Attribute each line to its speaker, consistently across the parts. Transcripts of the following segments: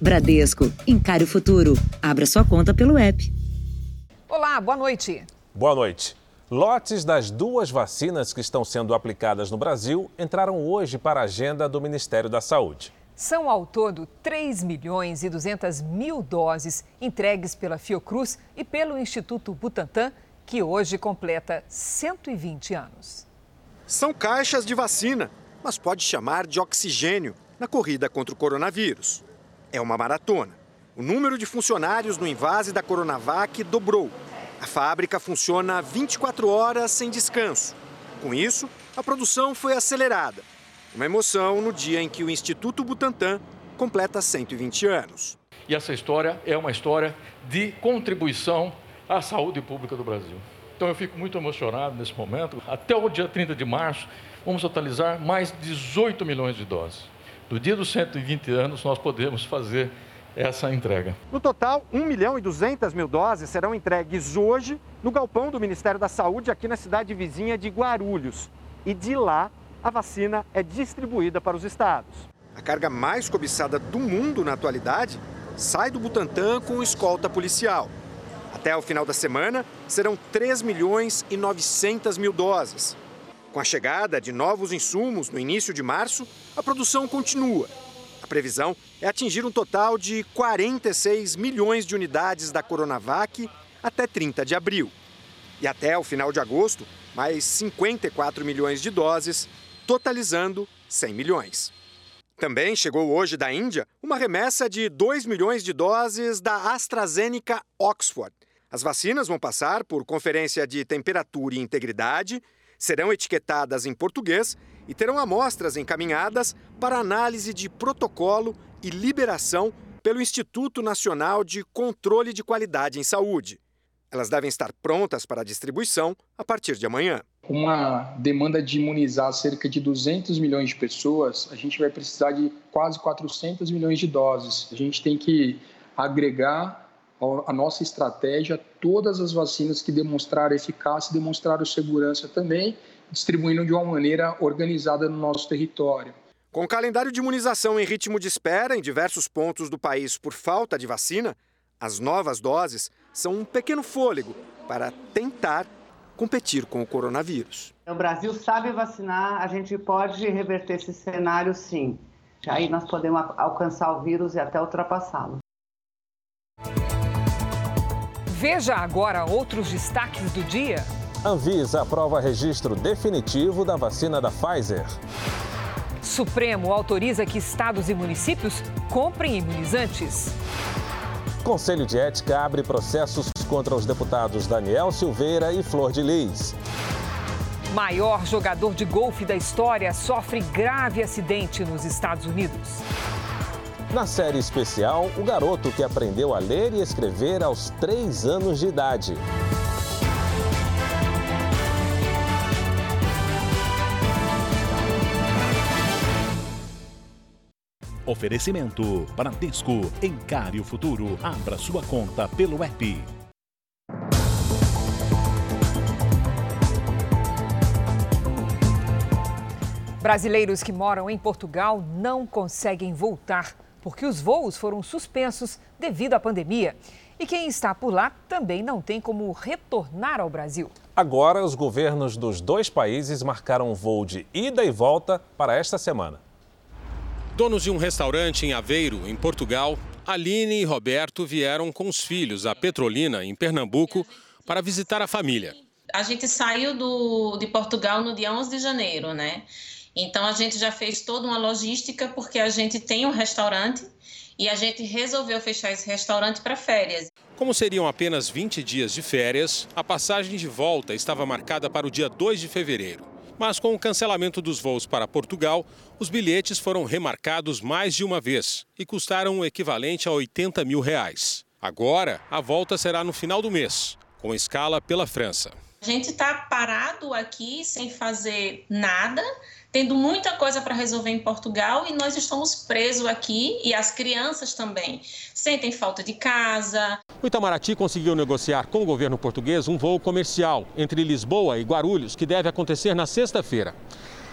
Speaker 1: Bradesco, encare o futuro. Abra sua conta pelo app.
Speaker 2: Olá, boa noite.
Speaker 3: Boa noite. Lotes das duas vacinas que estão sendo aplicadas no Brasil entraram hoje para a agenda do Ministério da Saúde.
Speaker 2: São ao todo 3 milhões e 200 mil doses entregues pela Fiocruz e pelo Instituto Butantan, que hoje completa 120 anos.
Speaker 4: São caixas de vacina, mas pode chamar de oxigênio na corrida contra o coronavírus. É uma maratona. O número de funcionários no invase da Coronavac dobrou. A fábrica funciona 24 horas sem descanso. Com isso, a produção foi acelerada. Uma emoção no dia em que o Instituto Butantan completa 120 anos.
Speaker 5: E essa história é uma história de contribuição à saúde pública do Brasil. Então eu fico muito emocionado nesse momento. Até o dia 30 de março, vamos totalizar mais de 18 milhões de doses. No dia dos 120 anos, nós podemos fazer essa entrega.
Speaker 4: No total, 1 milhão e 200 mil doses serão entregues hoje no galpão do Ministério da Saúde, aqui na cidade vizinha de Guarulhos. E de lá, a vacina é distribuída para os estados. A carga mais cobiçada do mundo na atualidade sai do Butantan com escolta policial. Até o final da semana, serão 3 milhões e 900 mil doses. Com a chegada de novos insumos no início de março, a produção continua. A previsão é atingir um total de 46 milhões de unidades da Coronavac até 30 de abril. E até o final de agosto, mais 54 milhões de doses, totalizando 100 milhões. Também chegou hoje da Índia uma remessa de 2 milhões de doses da AstraZeneca Oxford. As vacinas vão passar por conferência de temperatura e integridade serão etiquetadas em português e terão amostras encaminhadas para análise de protocolo e liberação pelo Instituto Nacional de Controle de Qualidade em Saúde. Elas devem estar prontas para distribuição a partir de amanhã.
Speaker 6: Uma demanda de imunizar cerca de 200 milhões de pessoas, a gente vai precisar de quase 400 milhões de doses. A gente tem que agregar a nossa estratégia, todas as vacinas que demonstraram eficácia, demonstraram segurança também, distribuindo de uma maneira organizada no nosso território.
Speaker 4: Com o calendário de imunização em ritmo de espera em diversos pontos do país por falta de vacina, as novas doses são um pequeno fôlego para tentar competir com o coronavírus.
Speaker 7: O Brasil sabe vacinar, a gente pode reverter esse cenário sim. Aí nós podemos alcançar o vírus e até ultrapassá-lo.
Speaker 2: Veja agora outros destaques do dia.
Speaker 3: Anvisa aprova registro definitivo da vacina da Pfizer.
Speaker 2: Supremo autoriza que estados e municípios comprem imunizantes.
Speaker 3: Conselho de Ética abre processos contra os deputados Daniel Silveira e Flor de Lis.
Speaker 2: Maior jogador de golfe da história sofre grave acidente nos Estados Unidos.
Speaker 3: Na série especial, o garoto que aprendeu a ler e escrever aos três anos de idade.
Speaker 8: Oferecimento: Bradesco. Encare o futuro. Abra sua conta pelo app.
Speaker 2: Brasileiros que moram em Portugal não conseguem voltar porque os voos foram suspensos devido à pandemia. E quem está por lá também não tem como retornar ao Brasil.
Speaker 3: Agora, os governos dos dois países marcaram um voo de ida e volta para esta semana.
Speaker 9: Donos de um restaurante em Aveiro, em Portugal, Aline e Roberto vieram com os filhos a Petrolina, em Pernambuco, para visitar a família.
Speaker 10: A gente saiu do, de Portugal no dia 11 de janeiro, né? Então a gente já fez toda uma logística porque a gente tem um restaurante e a gente resolveu fechar esse restaurante para férias.
Speaker 9: Como seriam apenas 20 dias de férias, a passagem de volta estava marcada para o dia 2 de fevereiro. Mas com o cancelamento dos voos para Portugal, os bilhetes foram remarcados mais de uma vez e custaram o equivalente a 80 mil reais. Agora, a volta será no final do mês, com escala pela França.
Speaker 10: A gente está parado aqui sem fazer nada tendo muita coisa para resolver em Portugal e nós estamos presos aqui e as crianças também sentem falta de casa.
Speaker 9: O Itamaraty conseguiu negociar com o governo português um voo comercial entre Lisboa e Guarulhos que deve acontecer na sexta-feira.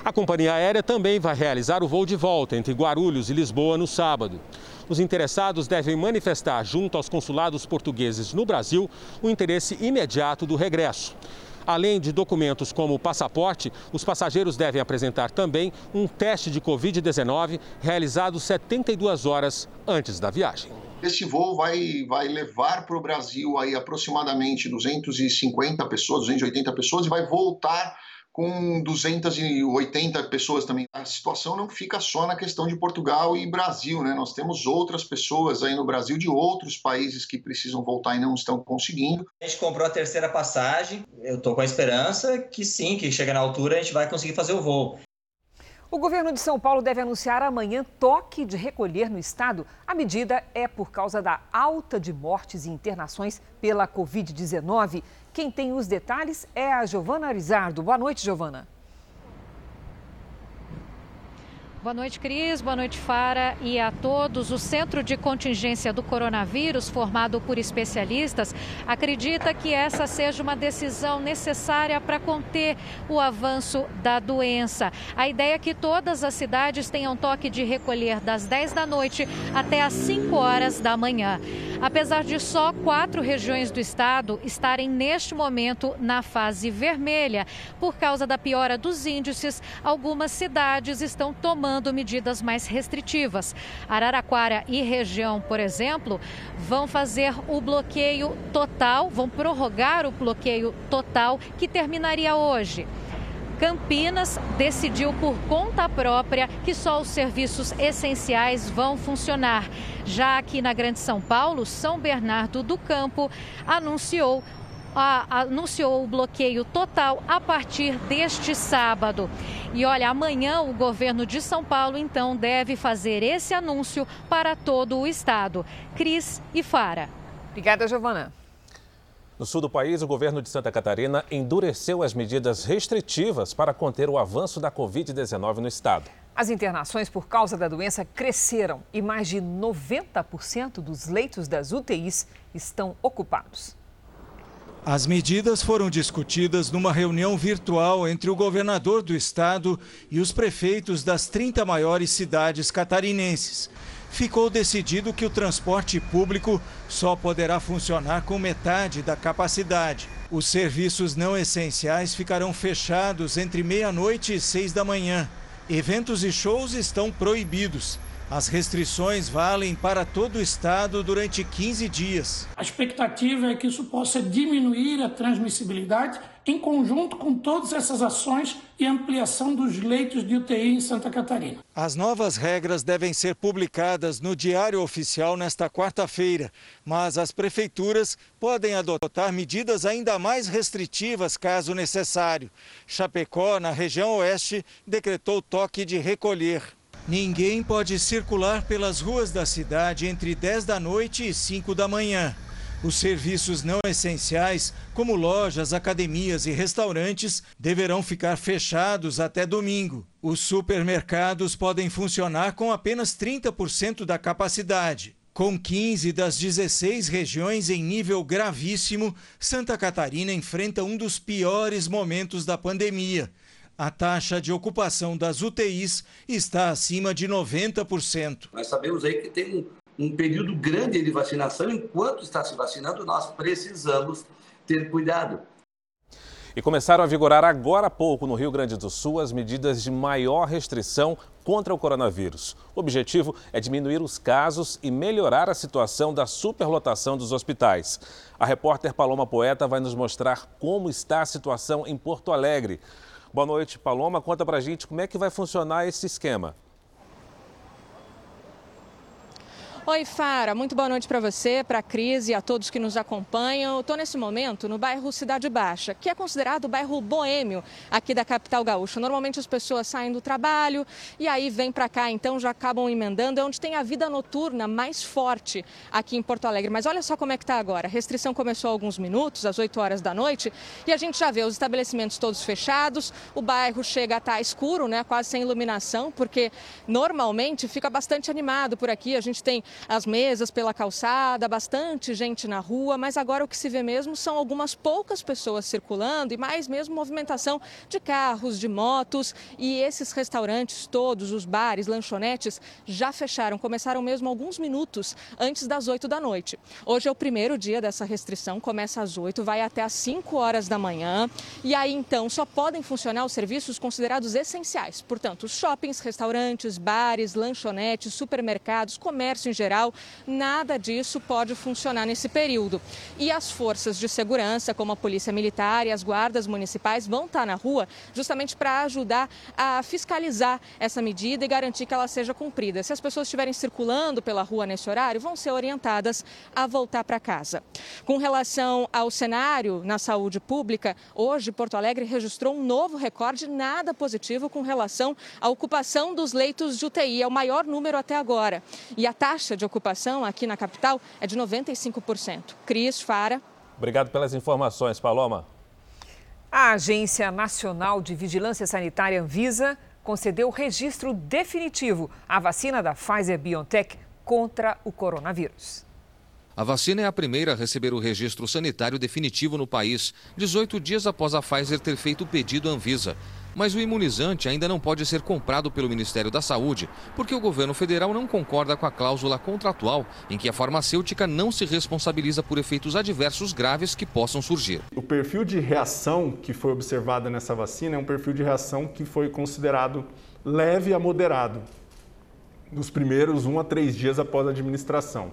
Speaker 9: A companhia aérea também vai realizar o voo de volta entre Guarulhos e Lisboa no sábado. Os interessados devem manifestar junto aos consulados portugueses no Brasil o interesse imediato do regresso. Além de documentos como o passaporte, os passageiros devem apresentar também um teste de Covid-19 realizado 72 horas antes da viagem.
Speaker 11: Esse voo vai, vai levar para o Brasil aí aproximadamente 250 pessoas, 280 pessoas e vai voltar com 280 pessoas também. A situação não fica só na questão de Portugal e Brasil, né? Nós temos outras pessoas aí no Brasil de outros países que precisam voltar e não estão conseguindo.
Speaker 12: A gente comprou a terceira passagem, eu estou com a esperança que sim, que chega na altura a gente vai conseguir fazer o voo.
Speaker 2: O governo de São Paulo deve anunciar amanhã toque de recolher no estado. A medida é por causa da alta de mortes e internações pela Covid-19. Quem tem os detalhes é a Giovana Arizardo. Boa noite, Giovana.
Speaker 13: Boa noite, Cris. Boa noite, Fara. E a todos. O Centro de Contingência do Coronavírus, formado por especialistas, acredita que essa seja uma decisão necessária para conter o avanço da doença. A ideia é que todas as cidades tenham toque de recolher das 10 da noite até as 5 horas da manhã. Apesar de só quatro regiões do estado estarem neste momento na fase vermelha, por causa da piora dos índices, algumas cidades estão tomando tomando medidas mais restritivas. Araraquara e região, por exemplo, vão fazer o bloqueio total, vão prorrogar o bloqueio total que terminaria hoje. Campinas decidiu por conta própria que só os serviços essenciais vão funcionar. Já aqui na Grande São Paulo, São Bernardo do Campo anunciou anunciou o bloqueio total a partir deste sábado. E olha, amanhã o governo de São Paulo então deve fazer esse anúncio para todo o estado. Cris e Fara.
Speaker 2: Obrigada, Giovana.
Speaker 3: No sul do país, o governo de Santa Catarina endureceu as medidas restritivas para conter o avanço da Covid-19 no estado.
Speaker 2: As internações por causa da doença cresceram e mais de 90% dos leitos das UTIs estão ocupados.
Speaker 14: As medidas foram discutidas numa reunião virtual entre o governador do estado e os prefeitos das 30 maiores cidades catarinenses. Ficou decidido que o transporte público só poderá funcionar com metade da capacidade. Os serviços não essenciais ficarão fechados entre meia-noite e seis da manhã. Eventos e shows estão proibidos. As restrições valem para todo o estado durante 15 dias.
Speaker 15: A expectativa é que isso possa diminuir a transmissibilidade em conjunto com todas essas ações e ampliação dos leitos de UTI em Santa Catarina.
Speaker 14: As novas regras devem ser publicadas no Diário Oficial nesta quarta-feira, mas as prefeituras podem adotar medidas ainda mais restritivas caso necessário. Chapecó, na região oeste, decretou toque de recolher. Ninguém pode circular pelas ruas da cidade entre 10 da noite e 5 da manhã. Os serviços não essenciais, como lojas, academias e restaurantes, deverão ficar fechados até domingo. Os supermercados podem funcionar com apenas 30% da capacidade. Com 15 das 16 regiões em nível gravíssimo, Santa Catarina enfrenta um dos piores momentos da pandemia. A taxa de ocupação das UTIs está acima de 90%.
Speaker 16: Nós sabemos aí que tem um, um período grande de vacinação. Enquanto está se vacinando, nós precisamos ter cuidado.
Speaker 3: E começaram a vigorar agora há pouco no Rio Grande do Sul as medidas de maior restrição contra o coronavírus. O objetivo é diminuir os casos e melhorar a situação da superlotação dos hospitais. A repórter Paloma Poeta vai nos mostrar como está a situação em Porto Alegre. Boa noite, Paloma. Conta pra gente como é que vai funcionar esse esquema.
Speaker 17: Oi, Fara. Muito boa noite para você, para a Cris e a todos que nos acompanham. Estou nesse momento no bairro Cidade Baixa, que é considerado o bairro boêmio aqui da capital gaúcha. Normalmente as pessoas saem do trabalho e aí vêm para cá, então já acabam emendando. É onde tem a vida noturna mais forte aqui em Porto Alegre. Mas olha só como é que está agora. A restrição começou há alguns minutos, às 8 horas da noite, e a gente já vê os estabelecimentos todos fechados. O bairro chega a estar tá escuro, né, quase sem iluminação, porque normalmente fica bastante animado por aqui. A gente tem as mesas pela calçada, bastante gente na rua, mas agora o que se vê mesmo são algumas poucas pessoas circulando e mais mesmo movimentação de carros, de motos. E esses restaurantes todos, os bares, lanchonetes, já fecharam, começaram mesmo alguns minutos antes das 8 da noite. Hoje é o primeiro dia dessa restrição, começa às 8, vai até às 5 horas da manhã. E aí então só podem funcionar os serviços considerados essenciais, portanto, shoppings, restaurantes, bares, lanchonetes, supermercados, comércio em geral, nada disso pode funcionar nesse período. E as forças de segurança, como a Polícia Militar e as guardas municipais, vão estar na rua justamente para ajudar a fiscalizar essa medida e garantir que ela seja cumprida. Se as pessoas estiverem circulando pela rua nesse horário, vão ser orientadas a voltar para casa. Com relação ao cenário na saúde pública, hoje Porto Alegre registrou um novo recorde nada positivo com relação à ocupação dos leitos de UTI. É o maior número até agora. E a taxa de ocupação aqui na capital é de 95%. Cris, Fara.
Speaker 3: Obrigado pelas informações, Paloma.
Speaker 2: A Agência Nacional de Vigilância Sanitária Anvisa concedeu registro definitivo à vacina da Pfizer BioNTech contra o coronavírus.
Speaker 18: A vacina é a primeira a receber o registro sanitário definitivo no país, 18 dias após a Pfizer ter feito o pedido à Anvisa. Mas o imunizante ainda não pode ser comprado pelo Ministério da Saúde, porque o governo federal não concorda com a cláusula contratual em que a farmacêutica não se responsabiliza por efeitos adversos graves que possam surgir.
Speaker 19: O perfil de reação que foi observado nessa vacina é um perfil de reação que foi considerado leve a moderado nos primeiros um a três dias após a administração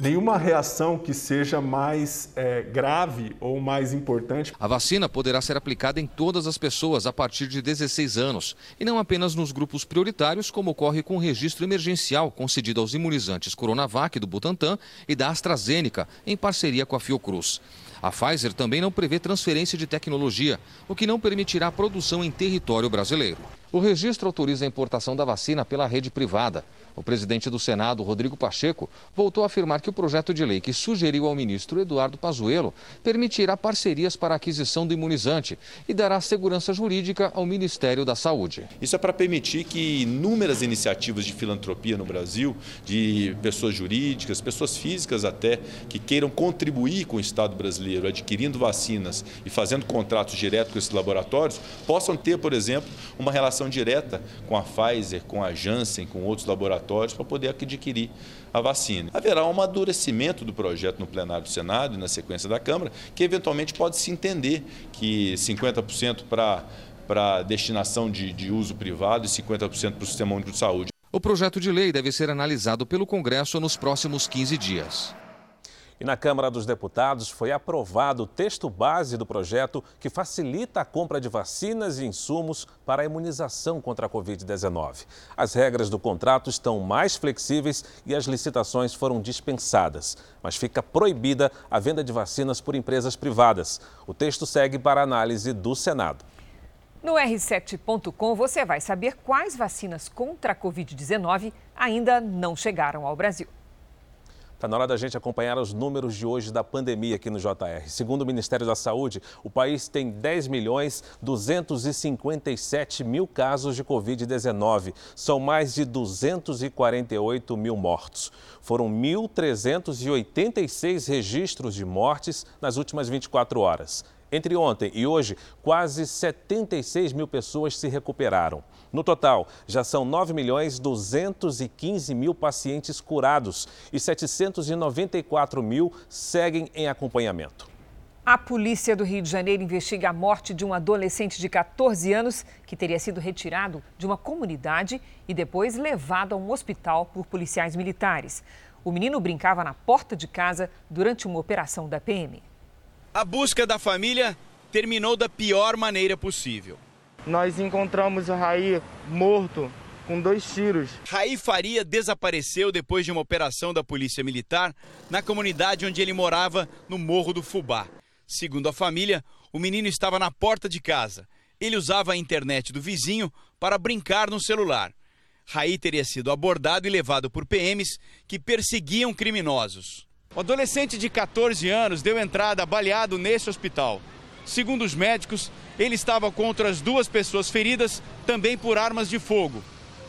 Speaker 19: nenhuma reação que seja mais é, grave ou mais importante.
Speaker 18: A vacina poderá ser aplicada em todas as pessoas a partir de 16 anos e não apenas nos grupos prioritários, como ocorre com o registro emergencial concedido aos imunizantes Coronavac do Butantan e da AstraZeneca, em parceria com a Fiocruz. A Pfizer também não prevê transferência de tecnologia, o que não permitirá a produção em território brasileiro. O registro autoriza a importação da vacina pela rede privada. O presidente do Senado, Rodrigo Pacheco, voltou a afirmar que o projeto de lei que sugeriu ao ministro Eduardo Pazuello permitirá parcerias para a aquisição do imunizante e dará segurança jurídica ao Ministério da Saúde.
Speaker 20: Isso é para permitir que inúmeras iniciativas de filantropia no Brasil, de pessoas jurídicas, pessoas físicas até, que queiram contribuir com o Estado brasileiro, adquirindo vacinas e fazendo contratos diretos com esses laboratórios, possam ter, por exemplo, uma relação direta com a Pfizer, com a Janssen, com outros laboratórios para poder adquirir a vacina. Haverá um amadurecimento do projeto no plenário do Senado e na sequência da Câmara, que eventualmente pode se entender que 50% para para destinação de, de uso privado e 50% para o Sistema Único de Saúde.
Speaker 18: O projeto de lei deve ser analisado pelo Congresso nos próximos 15 dias.
Speaker 3: E na Câmara dos Deputados foi aprovado o texto base do projeto que facilita a compra de vacinas e insumos para a imunização contra a Covid-19. As regras do contrato estão mais flexíveis e as licitações foram dispensadas, mas fica proibida a venda de vacinas por empresas privadas. O texto segue para análise do Senado.
Speaker 2: No R7.com você vai saber quais vacinas contra a Covid-19 ainda não chegaram ao Brasil.
Speaker 3: Está na hora da gente acompanhar os números de hoje da pandemia aqui no JR. Segundo o Ministério da Saúde, o país tem 10 milhões 257 mil casos de Covid-19. São mais de 248 mil mortos. Foram 1.386 registros de mortes nas últimas 24 horas. Entre ontem e hoje, quase 76 mil pessoas se recuperaram. No total, já são 9 milhões 215 mil pacientes curados e 794 mil seguem em acompanhamento.
Speaker 2: A polícia do Rio de Janeiro investiga a morte de um adolescente de 14 anos que teria sido retirado de uma comunidade e depois levado a um hospital por policiais militares. O menino brincava na porta de casa durante uma operação da PM.
Speaker 21: A busca da família terminou da pior maneira possível
Speaker 22: nós encontramos o Raí morto com dois tiros.
Speaker 21: Raí Faria desapareceu depois de uma operação da Polícia Militar na comunidade onde ele morava, no Morro do Fubá. Segundo a família, o menino estava na porta de casa. Ele usava a internet do vizinho para brincar no celular. Raí teria sido abordado e levado por PMs que perseguiam criminosos. O adolescente de 14 anos deu entrada baleado nesse hospital. Segundo os médicos, ele estava com outras duas pessoas feridas, também por armas de fogo.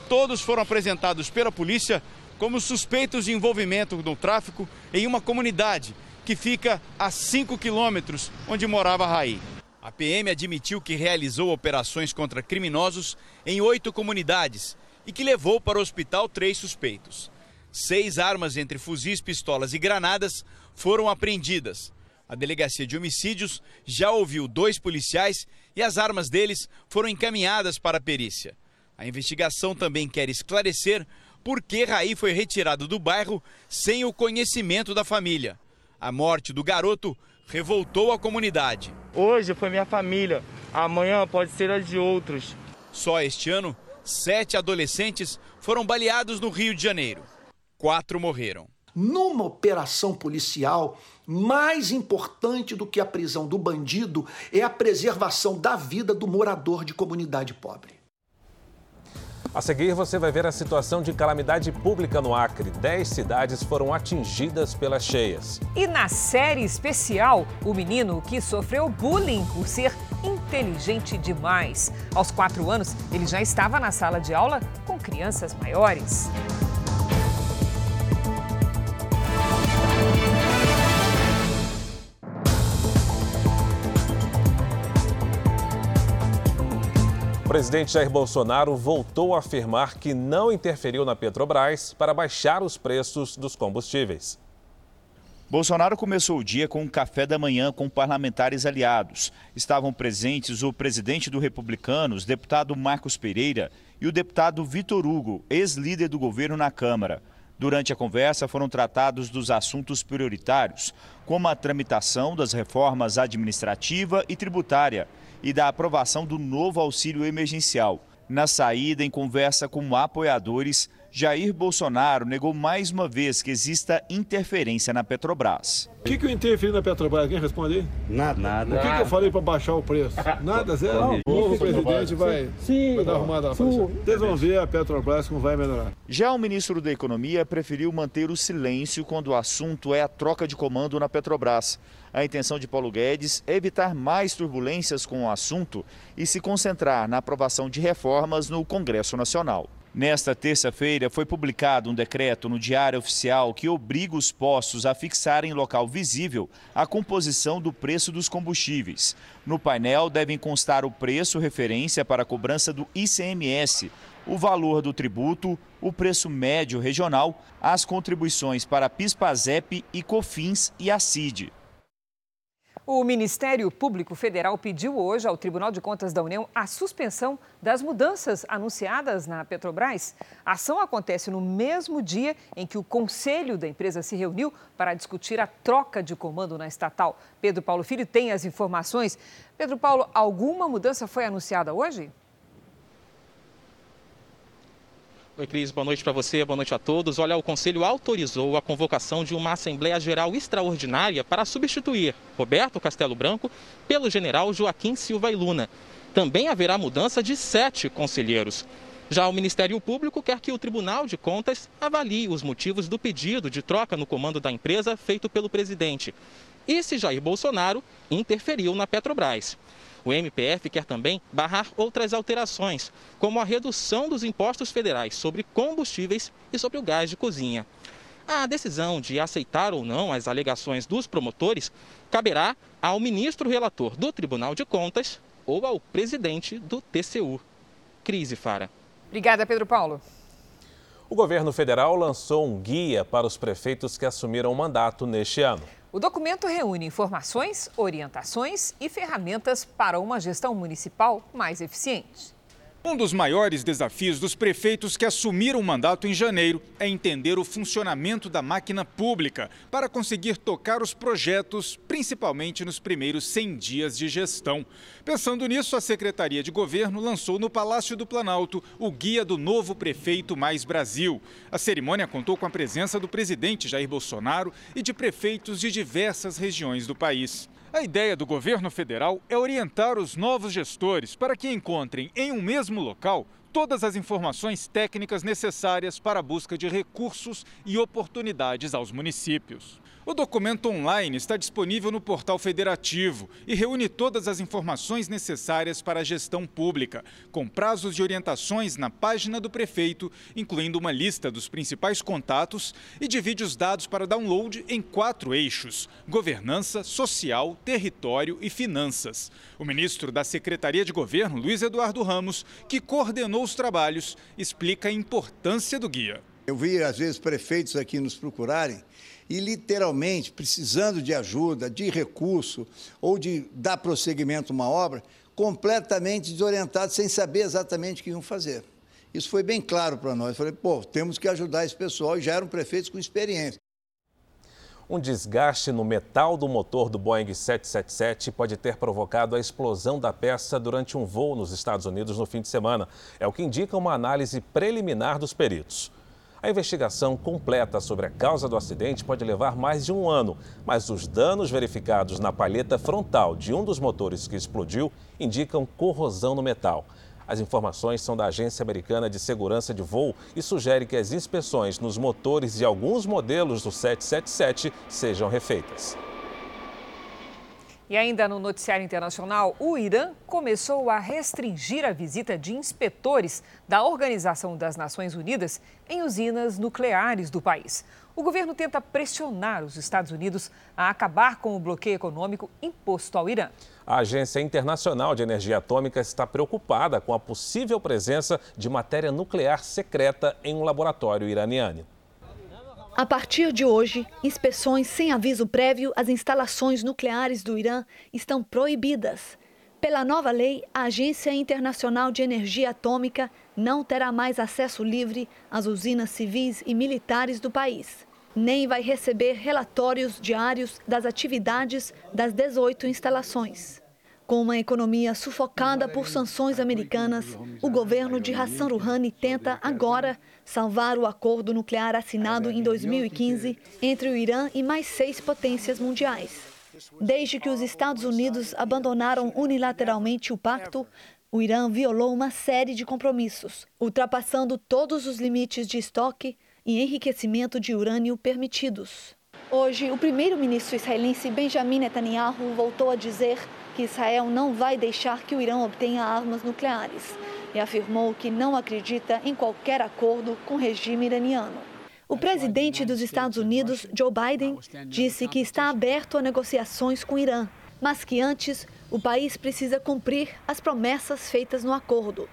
Speaker 21: Todos foram apresentados pela polícia como suspeitos de envolvimento no tráfico em uma comunidade que fica a 5 quilômetros onde morava Raí. A PM admitiu que realizou operações contra criminosos em oito comunidades e que levou para o hospital três suspeitos. Seis armas entre fuzis, pistolas e granadas foram apreendidas. A delegacia de homicídios já ouviu dois policiais e as armas deles foram encaminhadas para a perícia. A investigação também quer esclarecer por que Raí foi retirado do bairro sem o conhecimento da família. A morte do garoto revoltou a comunidade.
Speaker 22: Hoje foi minha família, amanhã pode ser a de outros.
Speaker 21: Só este ano, sete adolescentes foram baleados no Rio de Janeiro. Quatro morreram.
Speaker 23: Numa operação policial, mais importante do que a prisão do bandido é a preservação da vida do morador de comunidade pobre.
Speaker 3: A seguir, você vai ver a situação de calamidade pública no Acre. Dez cidades foram atingidas pelas cheias.
Speaker 2: E na série especial, o menino que sofreu bullying por ser inteligente demais. Aos quatro anos, ele já estava na sala de aula com crianças maiores.
Speaker 3: O presidente Jair Bolsonaro voltou a afirmar que não interferiu na Petrobras para baixar os preços dos combustíveis.
Speaker 24: Bolsonaro começou o dia com um café da manhã com parlamentares aliados. Estavam presentes o presidente do Republicanos, deputado Marcos Pereira, e o deputado Vitor Hugo, ex-líder do governo na Câmara. Durante a conversa foram tratados dos assuntos prioritários, como a tramitação das reformas administrativa e tributária e da aprovação do novo auxílio emergencial. Na saída, em conversa com apoiadores, Jair Bolsonaro negou mais uma vez que exista interferência na Petrobras.
Speaker 25: O que, que eu interferi na Petrobras? Quem responde aí?
Speaker 24: Nada. Nada.
Speaker 25: O que, que eu falei para baixar o preço? Nada, zero. O novo presidente vai, sim, vai dar arrumada lá. Vocês vão ver a Petrobras como vai melhorar.
Speaker 24: Já o ministro da Economia preferiu manter o silêncio quando o assunto é a troca de comando na Petrobras. A intenção de Paulo Guedes é evitar mais turbulências com o assunto e se concentrar na aprovação de reformas no Congresso Nacional. Nesta terça-feira, foi publicado um decreto no Diário Oficial que obriga os postos a fixarem em local visível a composição do preço dos combustíveis. No painel devem constar o preço referência para a cobrança do ICMS, o valor do tributo, o preço médio regional, as contribuições para PIS/PASEP e COFINS e a CID.
Speaker 2: O Ministério Público Federal pediu hoje ao Tribunal de Contas da União a suspensão das mudanças anunciadas na Petrobras. A ação acontece no mesmo dia em que o conselho da empresa se reuniu para discutir a troca de comando na estatal. Pedro Paulo Filho tem as informações. Pedro Paulo, alguma mudança foi anunciada hoje?
Speaker 26: Oi, Cris, boa noite para você, boa noite a todos. Olha, o Conselho autorizou a convocação de uma Assembleia Geral Extraordinária para substituir Roberto Castelo Branco pelo general Joaquim Silva e Luna. Também haverá mudança de sete conselheiros. Já o Ministério Público quer que o Tribunal de Contas avalie os motivos do pedido de troca no comando da empresa feito pelo presidente. E se Jair Bolsonaro interferiu na Petrobras. O MPF quer também barrar outras alterações, como a redução dos impostos federais sobre combustíveis e sobre o gás de cozinha. A decisão de aceitar ou não as alegações dos promotores caberá ao ministro relator do Tribunal de Contas ou ao presidente do TCU. Crise Fara.
Speaker 2: Obrigada, Pedro Paulo.
Speaker 3: O governo federal lançou um guia para os prefeitos que assumiram o mandato neste ano.
Speaker 2: O documento reúne informações, orientações e ferramentas para uma gestão municipal mais eficiente.
Speaker 21: Um dos maiores desafios dos prefeitos que assumiram o mandato em janeiro é entender o funcionamento da máquina pública para conseguir tocar os projetos, principalmente nos primeiros 100 dias de gestão. Pensando nisso, a Secretaria de Governo lançou no Palácio do Planalto o Guia do Novo Prefeito Mais Brasil. A cerimônia contou com a presença do presidente Jair Bolsonaro e de prefeitos de diversas regiões do país. A ideia do governo federal é orientar os novos gestores para que encontrem em um mesmo local todas as informações técnicas necessárias para a busca de recursos e oportunidades aos municípios.
Speaker 27: O documento online está disponível no portal federativo e reúne todas as informações necessárias para a gestão pública, com prazos e orientações na página do prefeito, incluindo uma lista dos principais contatos e divide os dados para download em quatro eixos: governança, social, território e finanças. O ministro da Secretaria de Governo, Luiz Eduardo Ramos, que coordenou os trabalhos, explica a importância do guia.
Speaker 28: Eu vi, às vezes, prefeitos aqui nos procurarem e literalmente precisando de ajuda, de recurso ou de dar prosseguimento a uma obra, completamente desorientados, sem saber exatamente o que iam fazer. Isso foi bem claro para nós. Falei, pô, temos que ajudar esse pessoal e já eram prefeitos com experiência.
Speaker 3: Um desgaste no metal do motor do Boeing 777 pode ter provocado a explosão da peça durante um voo nos Estados Unidos no fim de semana. É o que indica uma análise preliminar dos peritos. A investigação completa sobre a causa do acidente pode levar mais de um ano, mas os danos verificados na palheta frontal de um dos motores que explodiu indicam corrosão no metal. As informações são da Agência Americana de Segurança de Voo e sugere que as inspeções nos motores de alguns modelos do 777 sejam refeitas.
Speaker 2: E ainda no noticiário internacional, o Irã começou a restringir a visita de inspetores da Organização das Nações Unidas em usinas nucleares do país. O governo tenta pressionar os Estados Unidos a acabar com o bloqueio econômico imposto ao Irã.
Speaker 3: A Agência Internacional de Energia Atômica está preocupada com a possível presença de matéria nuclear secreta em um laboratório iraniano.
Speaker 29: A partir de hoje, inspeções sem aviso prévio às instalações nucleares do Irã estão proibidas. Pela nova lei, a Agência Internacional de Energia Atômica não terá mais acesso livre às usinas civis e militares do país, nem vai receber relatórios diários das atividades das 18 instalações. Com uma economia sufocada por sanções americanas, o governo de Hassan Rouhani tenta agora salvar o acordo nuclear assinado em 2015 entre o Irã e mais seis potências mundiais. Desde que os Estados Unidos abandonaram unilateralmente o pacto, o Irã violou uma série de compromissos, ultrapassando todos os limites de estoque e enriquecimento de urânio permitidos. Hoje, o primeiro-ministro israelense Benjamin Netanyahu voltou a dizer que Israel não vai deixar que o Irã obtenha armas nucleares e afirmou que não acredita em qualquer acordo com o regime iraniano. O presidente dos Estados Unidos, Joe Biden, disse que está aberto a negociações com o Irã, mas que antes o país precisa cumprir as promessas feitas no acordo.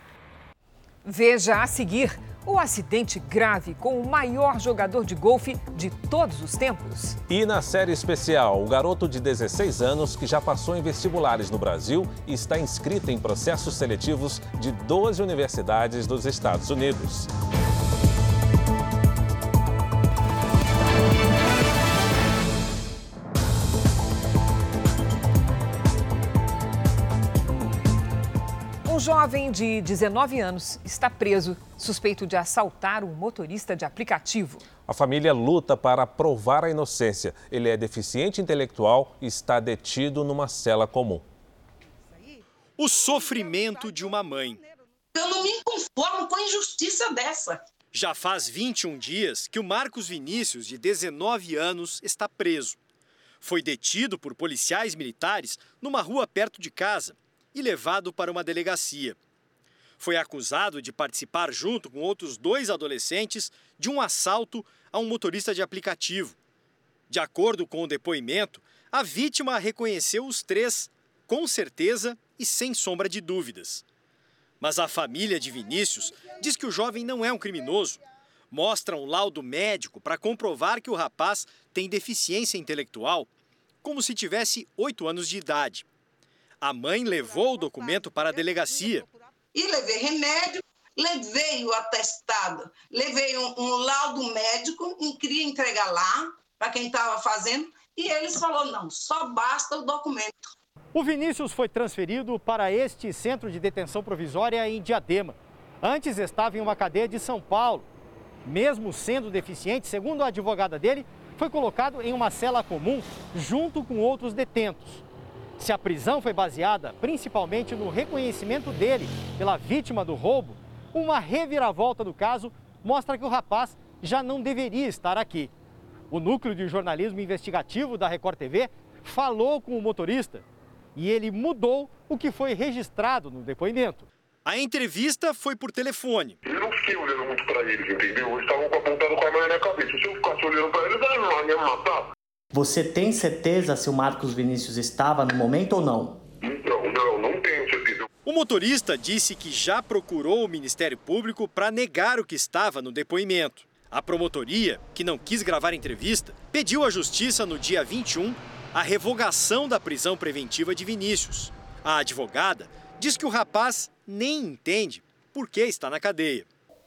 Speaker 2: Veja a seguir o acidente grave com o maior jogador de golfe de todos os tempos.
Speaker 3: E na série especial, o garoto de 16 anos que já passou em vestibulares no Brasil e está inscrito em processos seletivos de 12 universidades dos Estados Unidos.
Speaker 2: Um jovem de 19 anos está preso, suspeito de assaltar um motorista de aplicativo.
Speaker 3: A família luta para provar a inocência. Ele é deficiente intelectual e está detido numa cela comum.
Speaker 30: O sofrimento de uma mãe.
Speaker 31: Eu não me conformo com a injustiça dessa.
Speaker 30: Já faz 21 dias que o Marcos Vinícius, de 19 anos, está preso. Foi detido por policiais militares numa rua perto de casa e levado para uma delegacia. Foi acusado de participar, junto com outros dois adolescentes, de um assalto a um motorista de aplicativo. De acordo com o depoimento, a vítima reconheceu os três, com certeza e sem sombra de dúvidas. Mas a família de Vinícius diz que o jovem não é um criminoso. Mostra um laudo médico para comprovar que o rapaz tem deficiência intelectual, como se tivesse oito anos de idade. A mãe levou o documento para a delegacia.
Speaker 31: E levei remédio, levei o atestado, levei um, um laudo médico, e queria entregar lá para quem estava fazendo, e eles falaram: não, só basta o documento.
Speaker 30: O Vinícius foi transferido para este centro de detenção provisória em Diadema. Antes estava em uma cadeia de São Paulo. Mesmo sendo deficiente, segundo a advogada dele, foi colocado em uma cela comum junto com outros detentos. Se a prisão foi baseada principalmente no reconhecimento dele pela vítima do roubo, uma reviravolta do caso mostra que o rapaz já não deveria estar aqui.
Speaker 32: O núcleo de jornalismo investigativo da Record TV falou com o motorista e ele mudou o que foi registrado no depoimento.
Speaker 30: A entrevista foi por telefone.
Speaker 33: Eu não fiquei olhando muito para eles, entendeu? Eles estavam apontando com a mão na cabeça. Se eu ficasse olhando para eles, eles não iam me matar.
Speaker 34: Você tem certeza se o Marcos Vinícius estava no momento ou não?
Speaker 33: Não, não, não tenho certeza.
Speaker 30: O motorista disse que já procurou o Ministério Público para negar o que estava no depoimento. A promotoria, que não quis gravar a entrevista, pediu à Justiça no dia 21 a revogação da prisão preventiva de Vinícius. A advogada diz que o rapaz nem entende por que está na cadeia.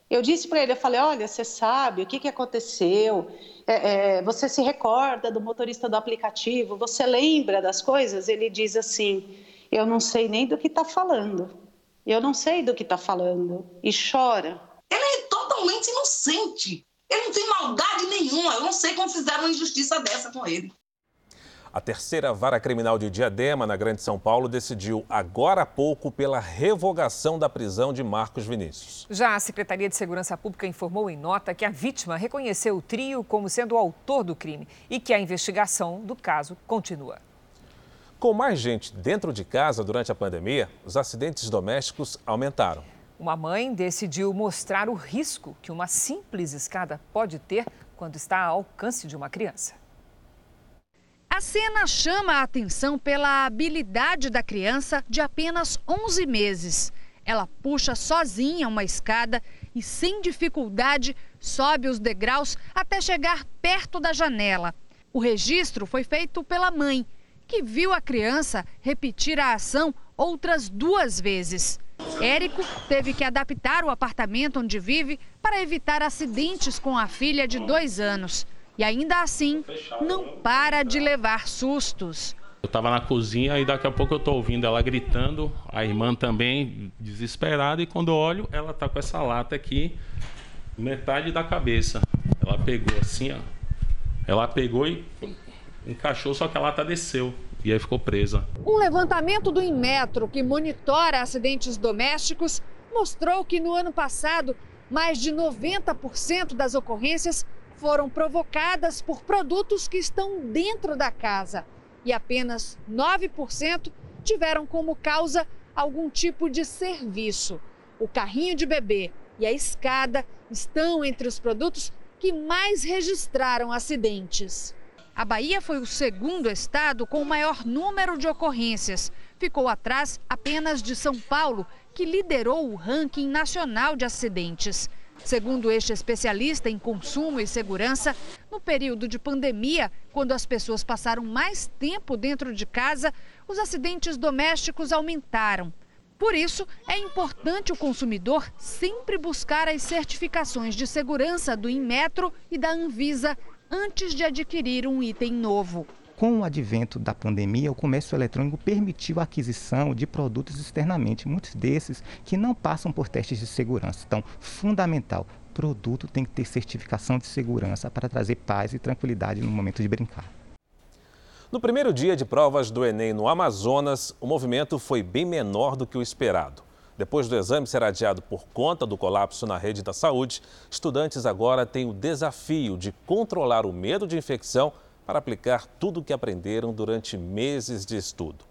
Speaker 35: Eu disse para ele, eu falei, olha, você sabe o que, que aconteceu, é, é, você se recorda do motorista do aplicativo, você lembra das coisas? Ele diz assim, eu não sei nem do que está falando, eu não sei do que está falando, e chora.
Speaker 31: Ele é totalmente inocente, ele não tem maldade nenhuma, eu não sei como fizeram uma injustiça dessa com ele.
Speaker 3: A terceira vara criminal de Diadema, na Grande São Paulo, decidiu agora há pouco pela revogação da prisão de Marcos Vinícius.
Speaker 2: Já a Secretaria de Segurança Pública informou em nota que a vítima reconheceu o trio como sendo o autor do crime e que a investigação do caso continua.
Speaker 3: Com mais gente dentro de casa durante a pandemia, os acidentes domésticos aumentaram.
Speaker 2: Uma mãe decidiu mostrar o risco que uma simples escada pode ter quando está ao alcance de uma criança.
Speaker 36: A cena chama a atenção pela habilidade da criança de apenas 11 meses. Ela puxa sozinha uma escada e, sem dificuldade, sobe os degraus até chegar perto da janela. O registro foi feito pela mãe, que viu a criança repetir a ação outras duas vezes. Érico teve que adaptar o apartamento onde vive para evitar acidentes com a filha de dois anos. E ainda assim, não para de levar sustos.
Speaker 37: Eu estava na cozinha e daqui a pouco eu estou ouvindo ela gritando, a irmã também desesperada, e quando eu olho, ela está com essa lata aqui, metade da cabeça. Ela pegou assim, ó. Ela pegou e encaixou, só que a lata desceu e aí ficou presa.
Speaker 36: Um levantamento do Inmetro, que monitora acidentes domésticos, mostrou que no ano passado, mais de 90% das ocorrências foram provocadas por produtos que estão dentro da casa e apenas 9% tiveram como causa algum tipo de serviço. O carrinho de bebê e a escada estão entre os produtos que mais registraram acidentes. A Bahia foi o segundo estado com o maior número de ocorrências. Ficou atrás apenas de São Paulo, que liderou o ranking nacional de acidentes. Segundo este especialista em consumo e segurança, no período de pandemia, quando as pessoas passaram mais tempo dentro de casa, os acidentes domésticos aumentaram. Por isso, é importante o consumidor sempre buscar as certificações de segurança do Inmetro e da Anvisa antes de adquirir um item novo.
Speaker 38: Com o advento da pandemia, o comércio eletrônico permitiu a aquisição de produtos externamente, muitos desses que não passam por testes de segurança. Então, fundamental, produto tem que ter certificação de segurança para trazer paz e tranquilidade no momento de brincar.
Speaker 3: No primeiro dia de provas do Enem no Amazonas, o movimento foi bem menor do que o esperado. Depois do exame ser adiado por conta do colapso na rede da saúde, estudantes agora têm o desafio de controlar o medo de infecção para aplicar tudo o que aprenderam durante meses de estudo.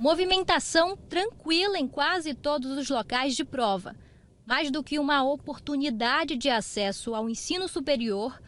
Speaker 39: Movimentação tranquila em quase todos os locais de prova. Mais do que uma oportunidade de acesso ao ensino superior,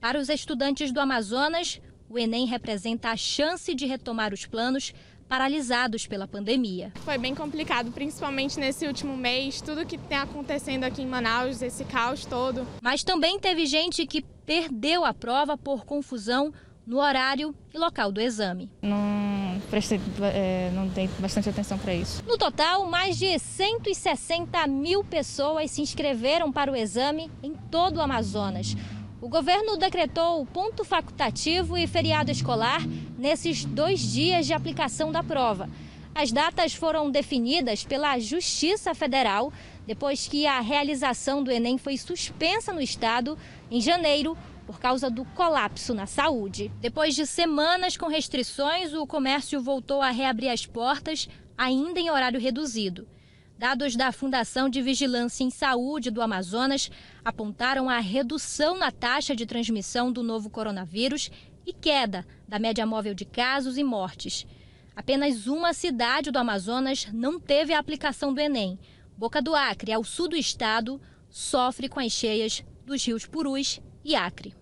Speaker 39: para os estudantes do Amazonas, o Enem representa a chance de retomar os planos paralisados pela pandemia.
Speaker 40: Foi bem complicado, principalmente nesse último mês, tudo que está acontecendo aqui em Manaus, esse caos todo.
Speaker 39: Mas também teve gente que perdeu a prova por confusão no horário e local do exame.
Speaker 40: Não prestei, é, não dei bastante atenção para isso.
Speaker 39: No total, mais de 160 mil pessoas se inscreveram para o exame em todo o Amazonas. O governo decretou ponto facultativo e feriado escolar nesses dois dias de aplicação da prova. As datas foram definidas pela Justiça Federal depois que a realização do Enem foi suspensa no estado em janeiro por causa do colapso na saúde. Depois de semanas com restrições, o comércio voltou a reabrir as portas, ainda em horário reduzido. Dados da Fundação de Vigilância em Saúde do Amazonas apontaram a redução na taxa de transmissão do novo coronavírus e queda da média móvel de casos e mortes. Apenas uma cidade do Amazonas não teve a aplicação do Enem. Boca do Acre, ao sul do estado, sofre com as cheias dos rios Purus e Acre.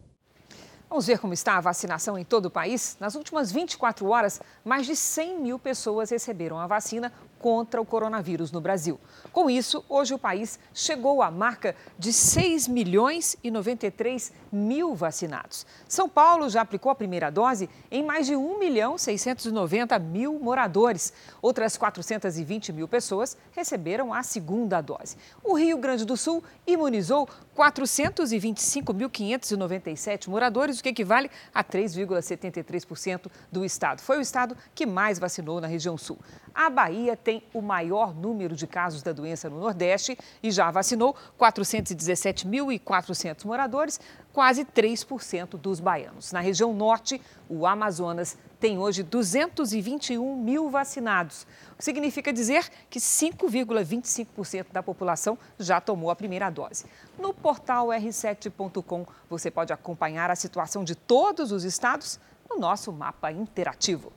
Speaker 2: Vamos ver como está a vacinação em todo o país? Nas últimas 24 horas, mais de 100 mil pessoas receberam a vacina contra o coronavírus no Brasil. Com isso, hoje o país chegou à marca de 6 milhões e 93 mil vacinados. São Paulo já aplicou a primeira dose em mais de 1 milhão 690 mil moradores. Outras 420 mil pessoas receberam a segunda dose. O Rio Grande do Sul imunizou 425.597 moradores, o que equivale a 3,73% do estado. Foi o estado que mais vacinou na região sul. A Bahia tem o maior número de casos da doença no Nordeste e já vacinou 417.400 moradores, quase 3% dos baianos. Na região norte, o Amazonas tem hoje 221 mil vacinados. Significa dizer que 5,25% da população já tomou a primeira dose. No portal r7.com você pode acompanhar a situação de todos os estados no nosso mapa interativo.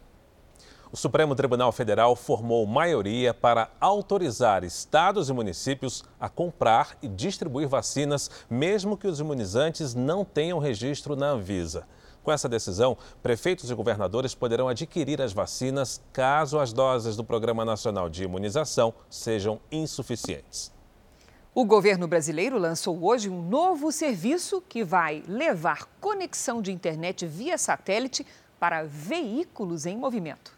Speaker 3: O Supremo Tribunal Federal formou maioria para autorizar estados e municípios a comprar e distribuir vacinas, mesmo que os imunizantes não tenham registro na Anvisa. Com essa decisão, prefeitos e governadores poderão adquirir as vacinas caso as doses do Programa Nacional de Imunização sejam insuficientes.
Speaker 2: O governo brasileiro lançou hoje um novo serviço que vai levar conexão de internet via satélite para veículos em movimento.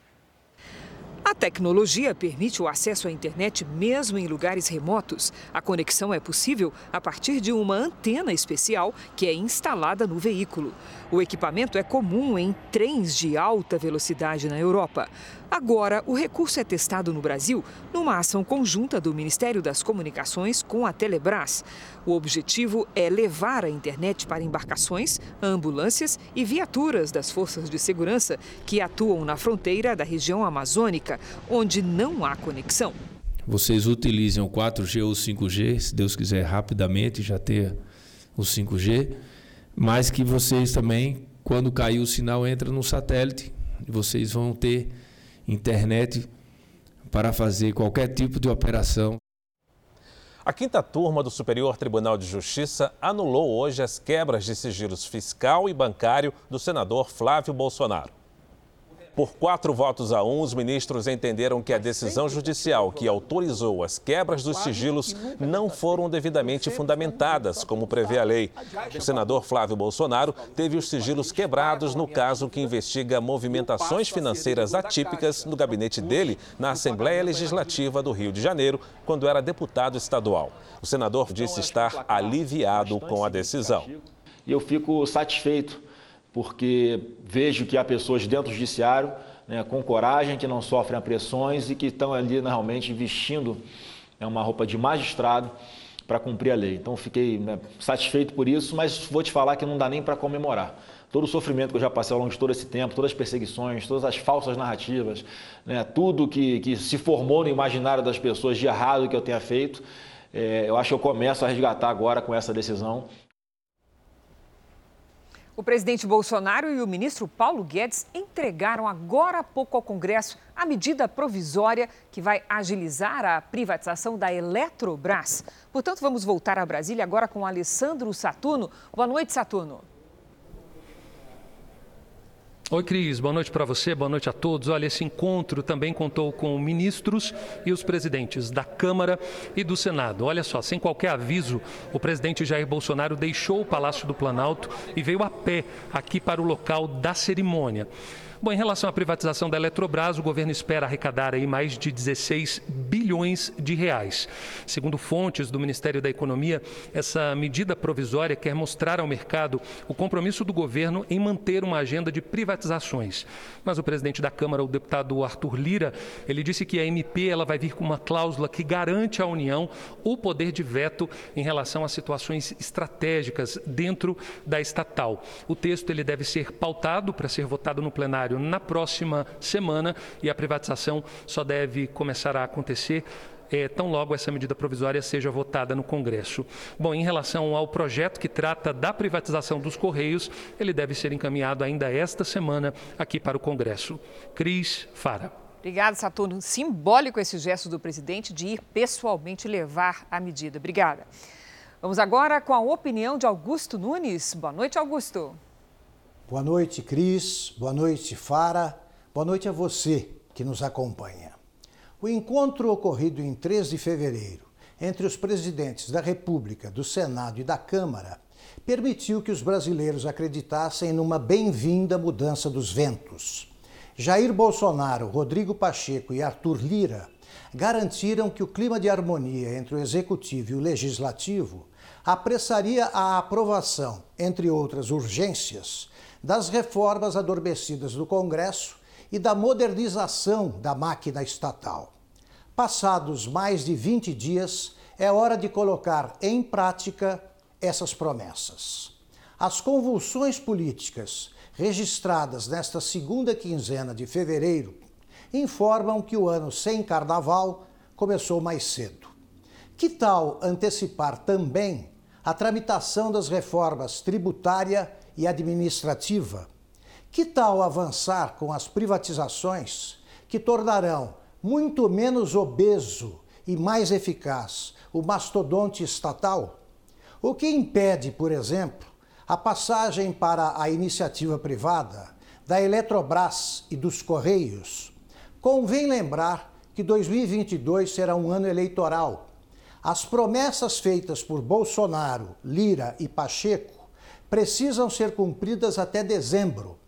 Speaker 2: A tecnologia permite o acesso à internet mesmo em lugares remotos. A conexão é possível a partir de uma antena especial que é instalada no veículo. O equipamento é comum em trens de alta velocidade na Europa. Agora, o recurso é testado no Brasil numa ação conjunta do Ministério das Comunicações com a Telebrás. O objetivo é levar a internet para embarcações, ambulâncias e viaturas das forças de segurança que atuam na fronteira da região amazônica, onde não há conexão.
Speaker 41: Vocês utilizam o 4G ou 5G, se Deus quiser rapidamente já ter o 5G, mas que vocês também, quando cair o sinal, entra no satélite, vocês vão ter internet para fazer qualquer tipo de operação.
Speaker 3: A quinta turma do Superior Tribunal de Justiça anulou hoje as quebras de sigilos fiscal e bancário do senador Flávio Bolsonaro. Por quatro votos a um, os ministros entenderam que a decisão judicial que autorizou as quebras dos sigilos não foram devidamente fundamentadas, como prevê a lei. O senador Flávio Bolsonaro teve os sigilos quebrados no caso que investiga movimentações financeiras atípicas no gabinete dele na Assembleia Legislativa do Rio de Janeiro, quando era deputado estadual. O senador disse estar aliviado com a decisão.
Speaker 42: E eu fico satisfeito porque vejo que há pessoas dentro do judiciário né, com coragem, que não sofrem pressões e que estão ali realmente vestindo né, uma roupa de magistrado para cumprir a lei. Então fiquei né, satisfeito por isso, mas vou te falar que não dá nem para comemorar. Todo o sofrimento que eu já passei ao longo de todo esse tempo, todas as perseguições, todas as falsas narrativas, né, tudo que, que se formou no imaginário das pessoas de errado que eu tenha feito, é, eu acho que eu começo a resgatar agora com essa decisão.
Speaker 2: O presidente Bolsonaro e o ministro Paulo Guedes entregaram agora há pouco ao Congresso a medida provisória que vai agilizar a privatização da Eletrobras. Portanto, vamos voltar a Brasília agora com Alessandro Saturno. Boa noite, Saturno.
Speaker 43: Oi, Cris. Boa noite para você, boa noite a todos. Olha, esse encontro também contou com ministros e os presidentes da Câmara e do Senado. Olha só, sem qualquer aviso, o presidente Jair Bolsonaro deixou o Palácio do Planalto e veio a pé aqui para o local da cerimônia. Bom, em relação à privatização da Eletrobras, o governo espera arrecadar aí mais de 16 bilhões de reais. Segundo fontes do Ministério da Economia, essa medida provisória quer mostrar ao mercado o compromisso do governo em manter uma agenda de privatizações. Mas o presidente da Câmara, o deputado Arthur Lira, ele disse que a MP ela vai vir com uma cláusula que garante à União o poder de veto em relação a situações estratégicas dentro da estatal. O texto ele deve ser pautado para ser votado no plenário na próxima semana e a privatização só deve começar a acontecer é, tão logo essa medida provisória seja votada no Congresso. Bom, em relação ao projeto que trata da privatização dos Correios, ele deve ser encaminhado ainda esta semana aqui para o Congresso. Cris Fara.
Speaker 2: Obrigada, Saturno. Simbólico esse gesto do presidente de ir pessoalmente levar a medida. Obrigada. Vamos agora com a opinião de Augusto Nunes. Boa noite, Augusto.
Speaker 44: Boa noite, Cris. Boa noite, Fara. Boa noite a você que nos acompanha. O encontro ocorrido em 3 de fevereiro entre os presidentes da República, do Senado e da Câmara permitiu que os brasileiros acreditassem numa bem-vinda mudança dos ventos. Jair Bolsonaro, Rodrigo Pacheco e Arthur Lira garantiram que o clima de harmonia entre o executivo e o legislativo apressaria a aprovação, entre outras urgências, das reformas adormecidas do Congresso e da modernização da máquina estatal. Passados mais de 20 dias, é hora de colocar em prática essas promessas. As convulsões políticas registradas nesta segunda quinzena de fevereiro informam que o ano sem carnaval começou mais cedo. Que tal antecipar também a tramitação das reformas tributária e administrativa? Que tal avançar com as privatizações que tornarão muito menos obeso e mais eficaz o mastodonte estatal? O que impede, por exemplo, a passagem para a iniciativa privada da Eletrobras e dos Correios? Convém lembrar que 2022 será um ano eleitoral. As promessas feitas por Bolsonaro, Lira e Pacheco precisam ser cumpridas até dezembro.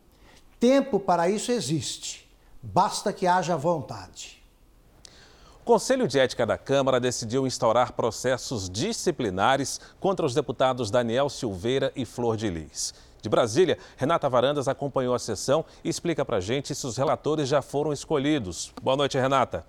Speaker 44: Tempo para isso existe, basta que haja vontade.
Speaker 3: O Conselho de Ética da Câmara decidiu instaurar processos disciplinares contra os deputados Daniel Silveira e Flor de Lis. De Brasília, Renata Varandas acompanhou a sessão e explica para gente se os relatores já foram escolhidos. Boa noite, Renata.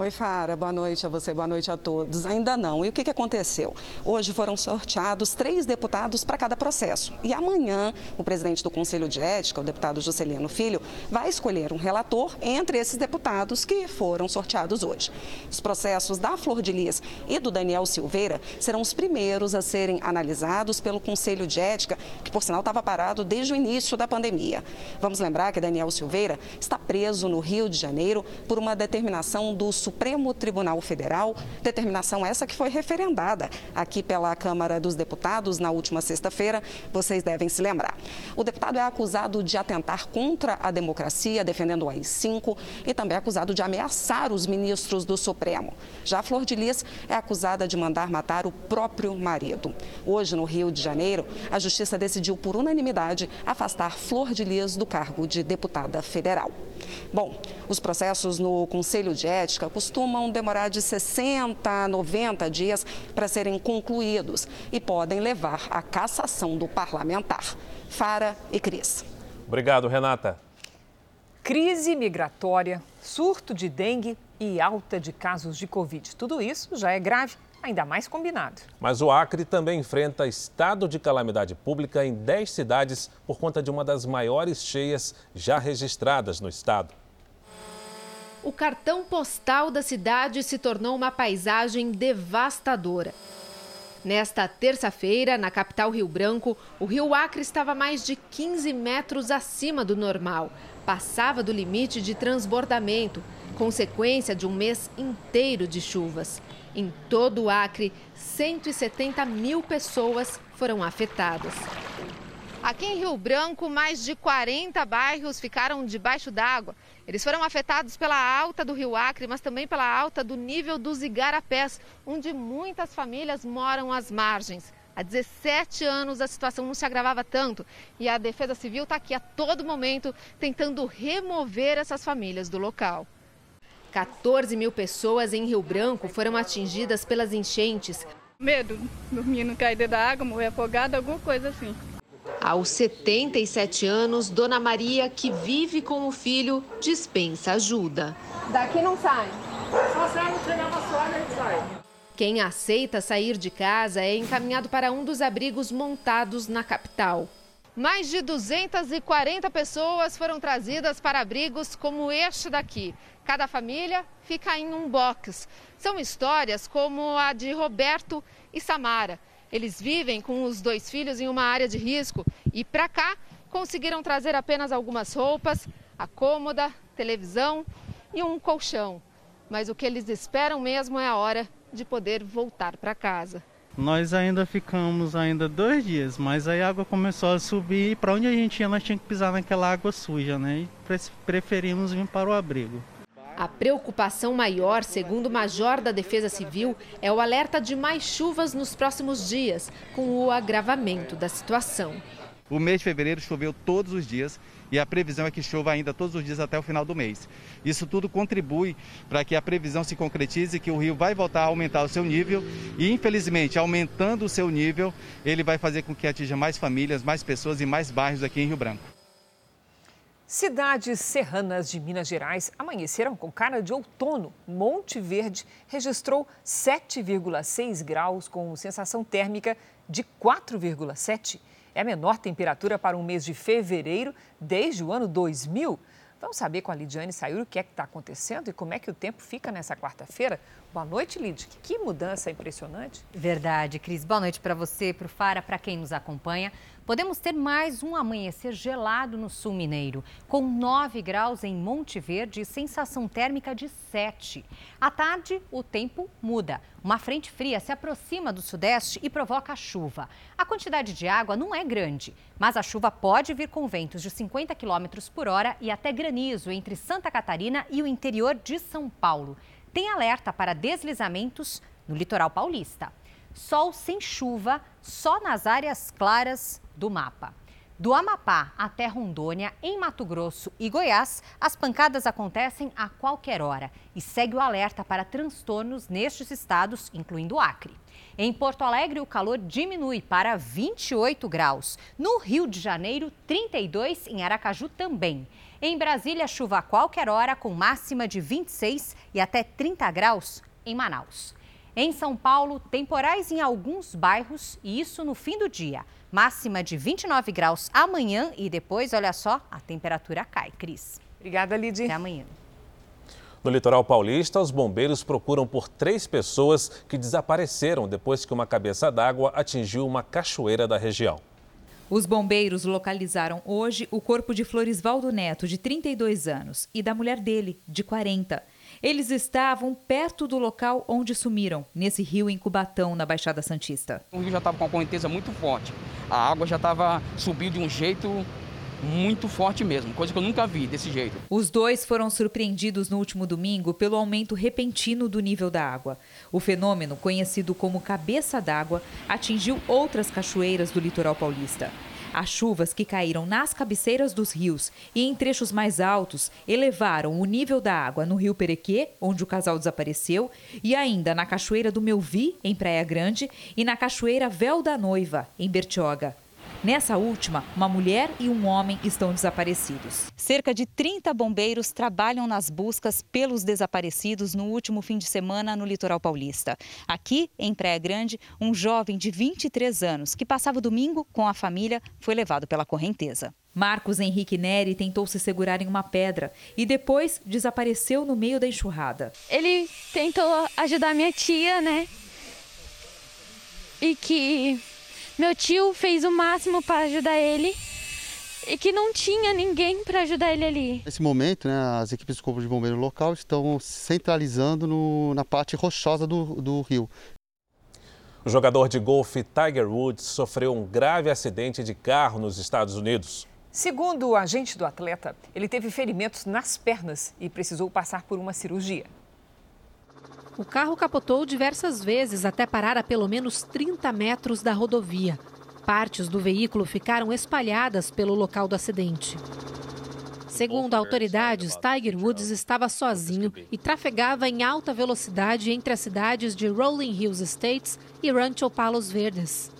Speaker 45: Oi, Fara, boa noite a você, boa noite a todos. Ainda não. E o que, que aconteceu? Hoje foram sorteados três deputados para cada processo. E amanhã, o presidente do Conselho de Ética, o deputado Juscelino Filho, vai escolher um relator entre esses deputados que foram sorteados hoje. Os processos da Flor de Lis e do Daniel Silveira serão os primeiros a serem analisados pelo Conselho de Ética, que, por sinal, estava parado desde o início da pandemia. Vamos lembrar que Daniel Silveira está preso no Rio de Janeiro por uma determinação do Supremo Tribunal Federal, determinação essa que foi referendada aqui pela Câmara dos Deputados na última sexta-feira, vocês devem se lembrar. O deputado é acusado de atentar contra a democracia, defendendo o AI-5, e também é acusado de ameaçar os ministros do Supremo. Já Flor de Lis é acusada de mandar matar o próprio marido. Hoje, no Rio de Janeiro, a Justiça decidiu por unanimidade afastar Flor de Lis do cargo de deputada federal. Bom, os processos no Conselho de Ética costumam demorar de 60 a 90 dias para serem concluídos e podem levar à cassação do parlamentar. Fara e Cris.
Speaker 3: Obrigado, Renata.
Speaker 2: Crise migratória, surto de dengue e alta de casos de Covid. Tudo isso já é grave, ainda mais combinado.
Speaker 3: Mas o Acre também enfrenta estado de calamidade pública em 10 cidades por conta de uma das maiores cheias já registradas no estado
Speaker 46: o cartão postal da cidade se tornou uma paisagem devastadora. Nesta terça-feira, na capital Rio Branco, o rio Acre estava mais de 15 metros acima do normal. Passava do limite de transbordamento, consequência de um mês inteiro de chuvas. Em todo o Acre, 170 mil pessoas foram afetadas. Aqui em Rio Branco, mais de 40 bairros ficaram debaixo d'água. Eles foram afetados pela alta do rio Acre, mas também pela alta do nível dos igarapés, onde muitas famílias moram às margens. Há 17 anos a situação não se agravava tanto e a Defesa Civil está aqui a todo momento tentando remover essas famílias do local. 14 mil pessoas em Rio Branco foram atingidas pelas enchentes.
Speaker 47: Medo, dormir no cair da água, morrer afogado, alguma coisa assim.
Speaker 46: Aos 77 anos, Dona Maria, que vive com o filho, dispensa ajuda.
Speaker 47: Daqui não sai. Só sai no pegar uma soalha e sai.
Speaker 46: Quem aceita sair de casa é encaminhado para um dos abrigos montados na capital.
Speaker 36: Mais de 240 pessoas foram trazidas para abrigos como este daqui. Cada família fica em um box. São histórias como a de Roberto e Samara. Eles vivem com os dois filhos em uma área de risco e para cá conseguiram trazer apenas algumas roupas, a cômoda, televisão e um colchão. Mas o que eles esperam mesmo é a hora de poder voltar para casa.
Speaker 48: Nós ainda ficamos ainda dois dias, mas aí a água começou a subir e para onde a gente ia nós tínhamos que pisar naquela água suja, né? E preferimos vir para o abrigo.
Speaker 46: A preocupação maior, segundo o major da Defesa Civil, é o alerta de mais chuvas nos próximos dias, com o agravamento da situação.
Speaker 49: O mês de fevereiro choveu todos os dias e a previsão é que chova ainda todos os dias até o final do mês. Isso tudo contribui para que a previsão se concretize, que o rio vai voltar a aumentar o seu nível e, infelizmente, aumentando o seu nível, ele vai fazer com que atinja mais famílias, mais pessoas e mais bairros aqui em Rio Branco.
Speaker 2: Cidades serranas de Minas Gerais amanheceram com cara de outono. Monte Verde registrou 7,6 graus com sensação térmica de 4,7. É a menor temperatura para um mês de fevereiro desde o ano 2000. Vamos saber com a Lidiane Sayuri o que é que está acontecendo e como é que o tempo fica nessa quarta-feira. Boa noite, Lid. Que mudança impressionante.
Speaker 50: Verdade, Cris. Boa noite para você, para o Fara, para quem nos acompanha. Podemos ter mais um amanhecer gelado no sul mineiro, com 9 graus em Monte Verde e sensação térmica de 7. À tarde, o tempo muda. Uma frente fria se aproxima do sudeste e provoca chuva. A quantidade de água não é grande, mas a chuva pode vir com ventos de 50 km por hora e até granizo entre Santa Catarina e o interior de São Paulo. Tem alerta para deslizamentos no litoral paulista. Sol sem chuva, só nas áreas claras do mapa. Do Amapá até Rondônia, em Mato Grosso e Goiás, as pancadas acontecem a qualquer hora e segue o alerta para transtornos nestes estados, incluindo Acre. Em Porto Alegre, o calor diminui para 28 graus. No Rio de Janeiro, 32, em Aracaju também. Em Brasília, chuva a qualquer hora, com máxima de 26 e até 30 graus em Manaus. Em São Paulo, temporais em alguns bairros e isso no fim do dia. Máxima de 29 graus amanhã e depois, olha só, a temperatura cai. Cris.
Speaker 2: Obrigada, Lidy.
Speaker 50: Até amanhã.
Speaker 3: No litoral paulista, os bombeiros procuram por três pessoas que desapareceram depois que uma cabeça d'água atingiu uma cachoeira da região.
Speaker 51: Os bombeiros localizaram hoje o corpo de Florisvaldo Neto, de 32 anos, e da mulher dele, de 40. Eles estavam perto do local onde sumiram, nesse rio em Cubatão, na Baixada Santista.
Speaker 52: O rio já estava com uma correnteza muito forte. A água já estava subindo de um jeito muito forte mesmo, coisa que eu nunca vi desse jeito.
Speaker 51: Os dois foram surpreendidos no último domingo pelo aumento repentino do nível da água. O fenômeno, conhecido como cabeça d'água, atingiu outras cachoeiras do litoral paulista. As chuvas que caíram nas cabeceiras dos rios e em trechos mais altos elevaram o nível da água no rio Perequê, onde o casal desapareceu, e ainda na Cachoeira do Melvi, em Praia Grande, e na Cachoeira Véu da Noiva, em Bertioga. Nessa última, uma mulher e um homem estão desaparecidos. Cerca de 30 bombeiros trabalham nas buscas pelos desaparecidos no último fim de semana no litoral paulista. Aqui, em Praia Grande, um jovem de 23 anos que passava o domingo com a família foi levado pela correnteza. Marcos Henrique Neri tentou se segurar em uma pedra e depois desapareceu no meio da enxurrada.
Speaker 53: Ele tentou ajudar minha tia, né? E que meu tio fez o máximo para ajudar ele e que não tinha ninguém para ajudar ele ali.
Speaker 54: Nesse momento, né, as equipes do Corpo de Bombeiro local estão centralizando no, na parte rochosa do, do rio.
Speaker 3: O jogador de golfe Tiger Woods sofreu um grave acidente de carro nos Estados Unidos.
Speaker 2: Segundo o agente do atleta, ele teve ferimentos nas pernas e precisou passar por uma cirurgia.
Speaker 46: O carro capotou diversas vezes até parar a pelo menos 30 metros da rodovia. Partes do veículo ficaram espalhadas pelo local do acidente. Segundo autoridades, Tiger Woods estava sozinho e trafegava em alta velocidade entre as cidades de Rolling Hills Estates e Rancho Palos Verdes.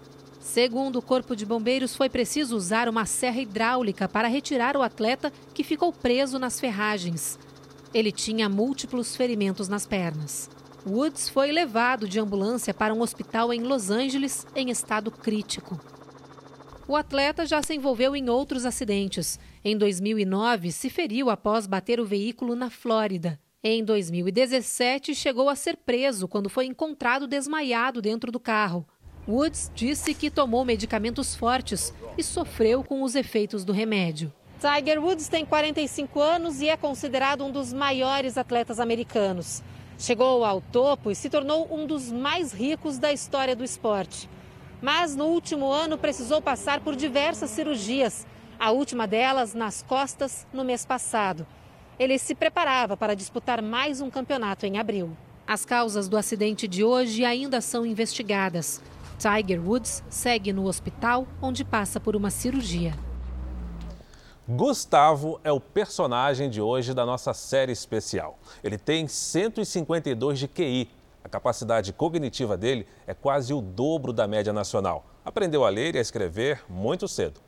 Speaker 46: Segundo o Corpo de Bombeiros, foi preciso usar uma serra hidráulica para retirar o atleta que ficou preso nas ferragens. Ele tinha múltiplos ferimentos nas pernas. Woods foi levado de ambulância para um hospital em Los Angeles em estado crítico.
Speaker 13: O atleta já se envolveu em outros acidentes. Em 2009, se feriu após bater o veículo na Flórida. Em 2017, chegou a ser preso quando foi encontrado desmaiado dentro do carro. Woods disse que tomou medicamentos fortes e sofreu com os efeitos do remédio. Tiger Woods tem 45 anos e é considerado um dos maiores atletas americanos. Chegou ao topo e se tornou um dos mais ricos da história do esporte. Mas no último ano precisou passar por diversas cirurgias, a última delas nas costas no mês passado. Ele se preparava para disputar mais um campeonato em abril. As causas do acidente de hoje ainda são investigadas. Tiger Woods segue no hospital, onde passa por uma cirurgia.
Speaker 3: Gustavo é o personagem de hoje da nossa série especial. Ele tem 152 de QI. A capacidade cognitiva dele é quase o dobro da média nacional. Aprendeu a ler e a escrever muito cedo.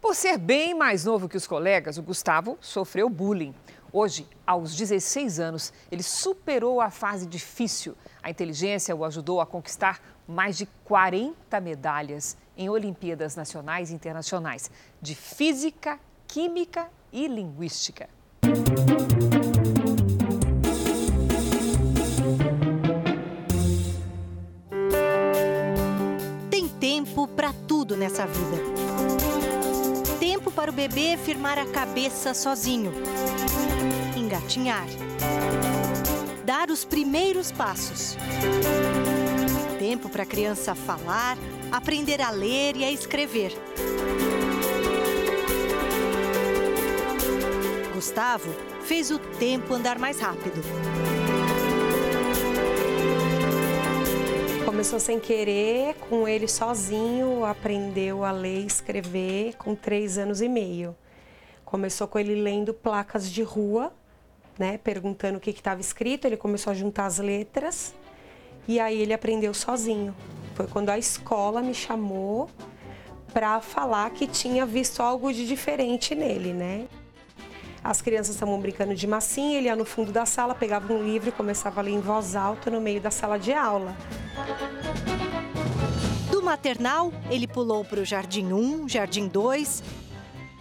Speaker 2: Por ser bem mais novo que os colegas, o Gustavo sofreu bullying. Hoje, aos 16 anos, ele superou a fase difícil. A inteligência o ajudou a conquistar mais de 40 medalhas em Olimpíadas Nacionais e Internacionais de Física, Química e Linguística.
Speaker 55: Tem tempo para tudo nessa vida. Tempo para o bebê firmar a cabeça sozinho engatinhar. Dar os primeiros passos. Tempo para a criança falar, aprender a ler e a escrever. Gustavo fez o tempo andar mais rápido.
Speaker 45: Começou sem querer, com ele sozinho, aprendeu a ler e escrever com três anos e meio. Começou com ele lendo placas de rua né, perguntando o que estava escrito, ele começou a juntar as letras e aí ele aprendeu sozinho. Foi quando a escola me chamou para falar que tinha visto algo de diferente nele, né? As crianças estavam brincando de massinha, ele ia no fundo da sala, pegava um livro e começava a ler em voz alta no meio da sala de aula.
Speaker 55: Do maternal, ele pulou para o Jardim 1, Jardim 2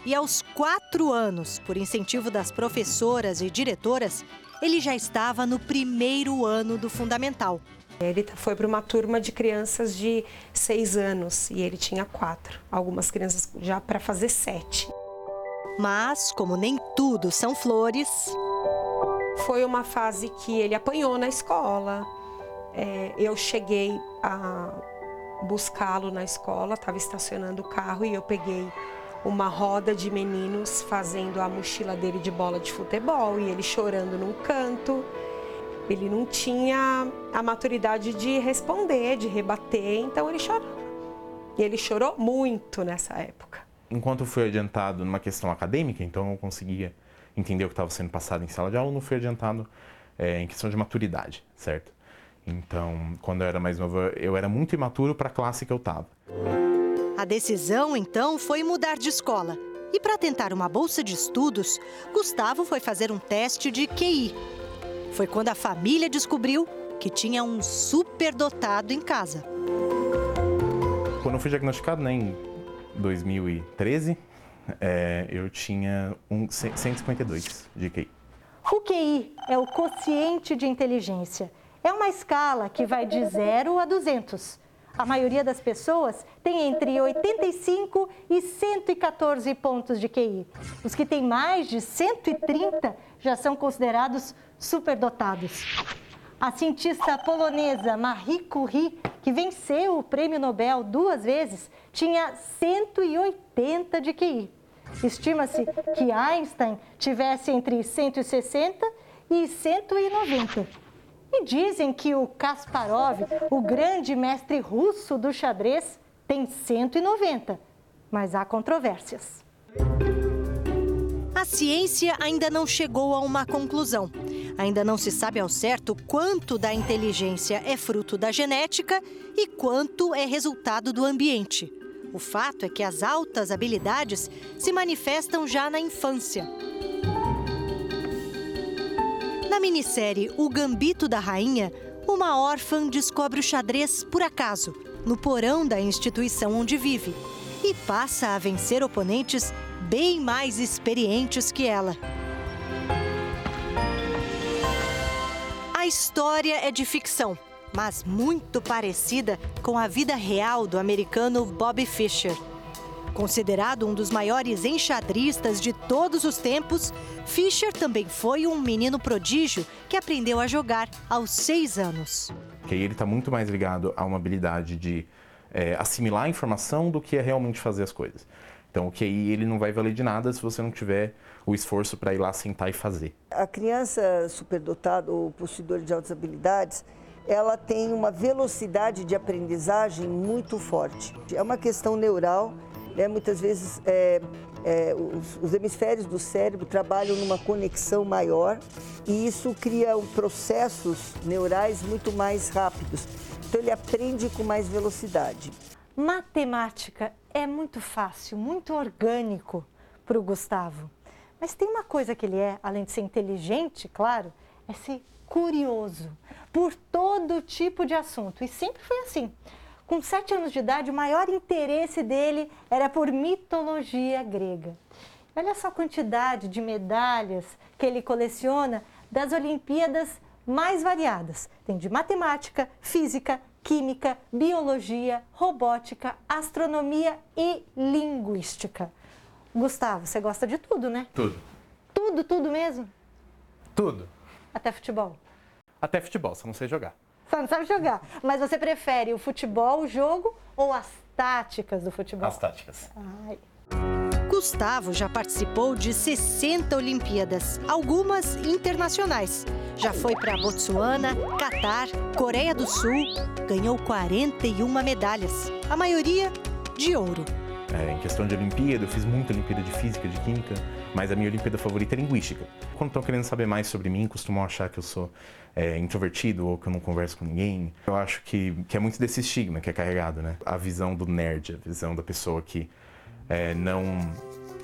Speaker 55: e aos quatro anos, por incentivo das professoras e diretoras, ele já estava no primeiro ano do fundamental.
Speaker 45: Ele foi para uma turma de crianças de seis anos e ele tinha quatro. Algumas crianças já para fazer sete.
Speaker 55: Mas, como nem tudo são flores.
Speaker 45: Foi uma fase que ele apanhou na escola. É, eu cheguei a buscá-lo na escola, estava estacionando o carro e eu peguei uma roda de meninos fazendo a mochila dele de bola de futebol e ele chorando num canto. Ele não tinha a maturidade de responder, de rebater, então ele chorou. E ele chorou muito nessa época.
Speaker 56: Enquanto eu fui adiantado numa questão acadêmica, então eu conseguia entender o que estava sendo passado em sala de aula, não fui adiantado é, em questão de maturidade, certo? Então, quando eu era mais novo, eu era muito imaturo para a classe que eu estava.
Speaker 55: A decisão, então, foi mudar de escola. E para tentar uma bolsa de estudos, Gustavo foi fazer um teste de QI. Foi quando a família descobriu que tinha um superdotado em casa.
Speaker 56: Quando eu fui diagnosticado, né, em 2013, é, eu tinha um 152 de QI.
Speaker 55: O QI é o quociente de inteligência. É uma escala que vai de 0 a 200 a maioria das pessoas tem entre 85 e 114 pontos de QI. Os que têm mais de 130 já são considerados superdotados. A cientista polonesa Marie Curie, que venceu o prêmio Nobel duas vezes, tinha 180 de QI. Estima-se que Einstein tivesse entre 160 e 190. E dizem que o Kasparov, o grande mestre russo do xadrez, tem 190, mas há controvérsias. Ciência ainda não chegou a uma conclusão. Ainda não se sabe ao certo quanto da inteligência é fruto da genética e quanto é resultado do ambiente. O fato é que as altas habilidades se manifestam já na infância. Na minissérie O Gambito da Rainha, uma órfã descobre o xadrez por acaso, no porão da instituição onde vive, e passa a vencer oponentes bem mais experientes que ela. A história é de ficção, mas muito parecida com a vida real do americano Bobby Fischer. Considerado um dos maiores enxadristas de todos os tempos, Fischer também foi um menino prodígio que aprendeu a jogar aos seis anos.
Speaker 56: Que ele está muito mais ligado a uma habilidade de é, assimilar a informação do que a realmente fazer as coisas. Então o QI ele não vai valer de nada se você não tiver o esforço para ir lá sentar e fazer.
Speaker 57: A criança superdotada ou possuidora de altas habilidades, ela tem uma velocidade de aprendizagem muito forte. É uma questão neural né? Muitas vezes é, é, os, os, hemisférios do cérebro trabalham numa conexão maior e isso cria processos neurais muito mais rápidos. Então ele aprende com mais velocidade.
Speaker 55: Matemática é muito fácil, muito orgânico para o Gustavo. Mas tem uma coisa que ele é, além de ser inteligente, claro, é ser curioso por todo tipo de assunto. E sempre foi assim. Com sete anos de idade, o maior interesse dele era por mitologia grega. Olha só a quantidade de medalhas que ele coleciona das Olimpíadas mais variadas. Tem de matemática, física, química, biologia, robótica, astronomia e linguística. Gustavo, você gosta de tudo, né?
Speaker 56: Tudo.
Speaker 55: Tudo, tudo mesmo?
Speaker 56: Tudo.
Speaker 55: Até futebol?
Speaker 56: Até futebol, só não sei jogar.
Speaker 55: Só não sabe jogar. Mas você prefere o futebol, o jogo ou as táticas do futebol?
Speaker 56: As táticas.
Speaker 55: Ai. Gustavo já participou de 60 Olimpíadas, algumas internacionais. Já foi para Botsuana, Catar, Coreia do Sul, ganhou 41 medalhas, a maioria de ouro.
Speaker 56: É, em questão de Olimpíada, eu fiz muita Olimpíada de Física, de Química, mas a minha Olimpíada favorita é Linguística. Quando estão querendo saber mais sobre mim, costumam achar que eu sou é, introvertido ou que eu não converso com ninguém. Eu acho que, que é muito desse estigma que é carregado, né? A visão do nerd, a visão da pessoa que é, não,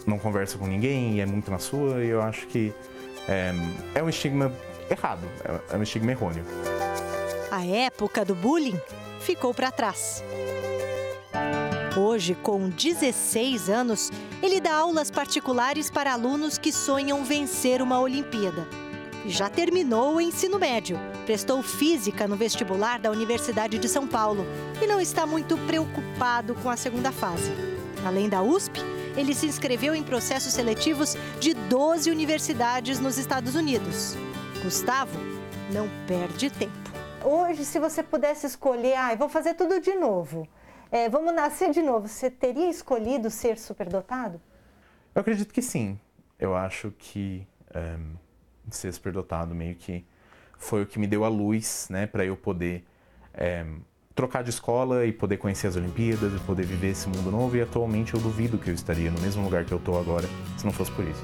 Speaker 56: não conversa com ninguém e é muito na sua, e eu acho que é, é um estigma errado, é, é um estigma errôneo.
Speaker 55: A época do bullying ficou para trás. Hoje, com 16 anos, ele dá aulas particulares para alunos que sonham vencer uma Olimpíada. Já terminou o ensino médio, prestou física no vestibular da Universidade de São Paulo e não está muito preocupado com a segunda fase. Além da USP, ele se inscreveu em processos seletivos de 12 universidades nos Estados Unidos. Gustavo não perde tempo. Hoje, se você pudesse escolher, ah, vou fazer tudo de novo é, vamos nascer de novo, você teria escolhido ser superdotado?
Speaker 56: Eu acredito que sim. Eu acho que um, eh, ser superdotado meio que foi o que me deu a luz, né, para eu poder é, trocar de escola e poder conhecer as Olimpíadas e poder viver esse mundo novo. E atualmente eu duvido que eu estaria no mesmo lugar que eu estou agora se não fosse por isso.